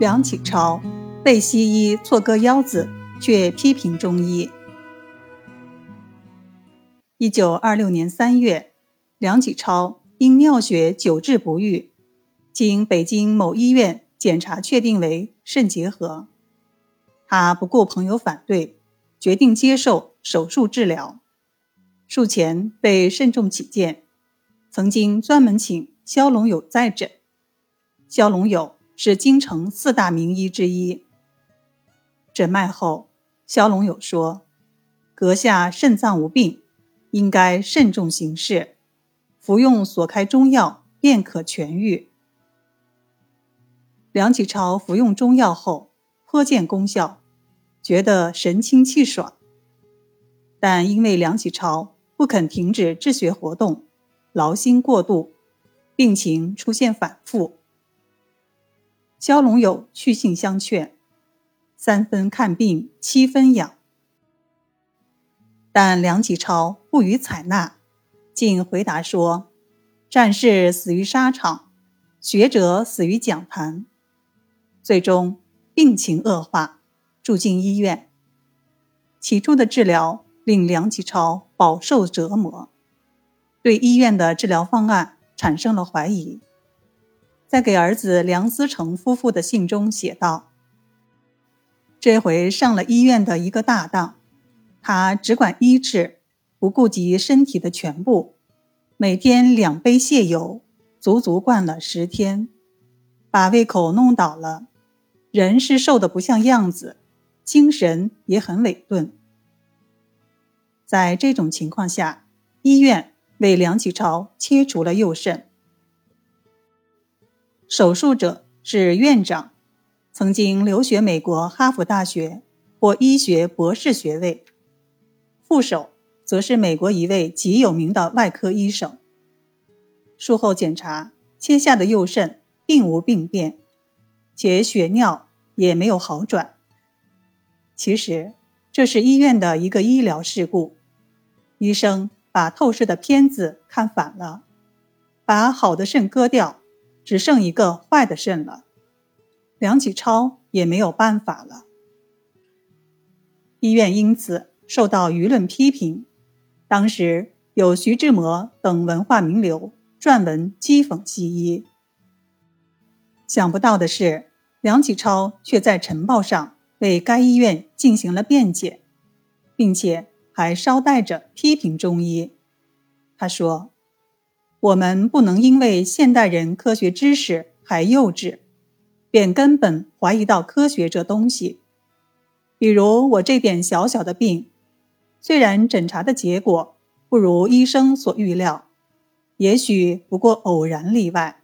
梁启超被西医错割腰子，却批评中医。一九二六年三月，梁启超因尿血久治不愈，经北京某医院检查确定为肾结核。他不顾朋友反对，决定接受手术治疗。术前被慎重起见，曾经专门请肖龙友在诊。肖龙友。是京城四大名医之一。诊脉后，萧龙友说：“阁下肾脏无病，应该慎重行事，服用所开中药便可痊愈。”梁启超服用中药后颇见功效，觉得神清气爽。但因为梁启超不肯停止治学活动，劳心过度，病情出现反复。萧龙友去信相劝，三分看病，七分养。但梁启超不予采纳，竟回答说：“战士死于沙场，学者死于讲坛。”最终病情恶化，住进医院。起初的治疗令梁启超饱受折磨，对医院的治疗方案产生了怀疑。在给儿子梁思成夫妇的信中写道：“这回上了医院的一个大当，他只管医治，不顾及身体的全部。每天两杯泻油，足足灌了十天，把胃口弄倒了，人是瘦得不像样子，精神也很萎顿。在这种情况下，医院为梁启超切除了右肾。”手术者是院长，曾经留学美国哈佛大学，获医学博士学位。副手则是美国一位极有名的外科医生。术后检查，切下的右肾并无病变，且血尿也没有好转。其实这是医院的一个医疗事故，医生把透视的片子看反了，把好的肾割掉。只剩一个坏的肾了，梁启超也没有办法了。医院因此受到舆论批评，当时有徐志摩等文化名流撰文讥讽西医。想不到的是，梁启超却在晨报上为该医院进行了辩解，并且还捎带着批评中医。他说。我们不能因为现代人科学知识还幼稚，便根本怀疑到科学这东西。比如我这点小小的病，虽然诊查的结果不如医生所预料，也许不过偶然例外。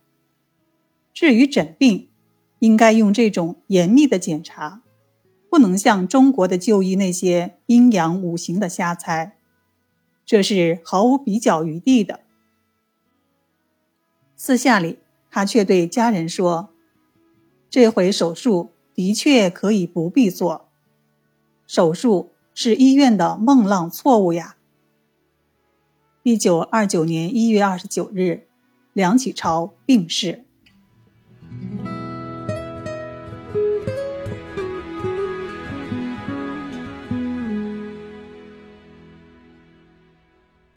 至于诊病，应该用这种严密的检查，不能像中国的就医那些阴阳五行的瞎猜，这是毫无比较余地的。私下里，他却对家人说：“这回手术的确可以不必做，手术是医院的梦浪错误呀。”一九二九年一月二十九日，梁启超病逝。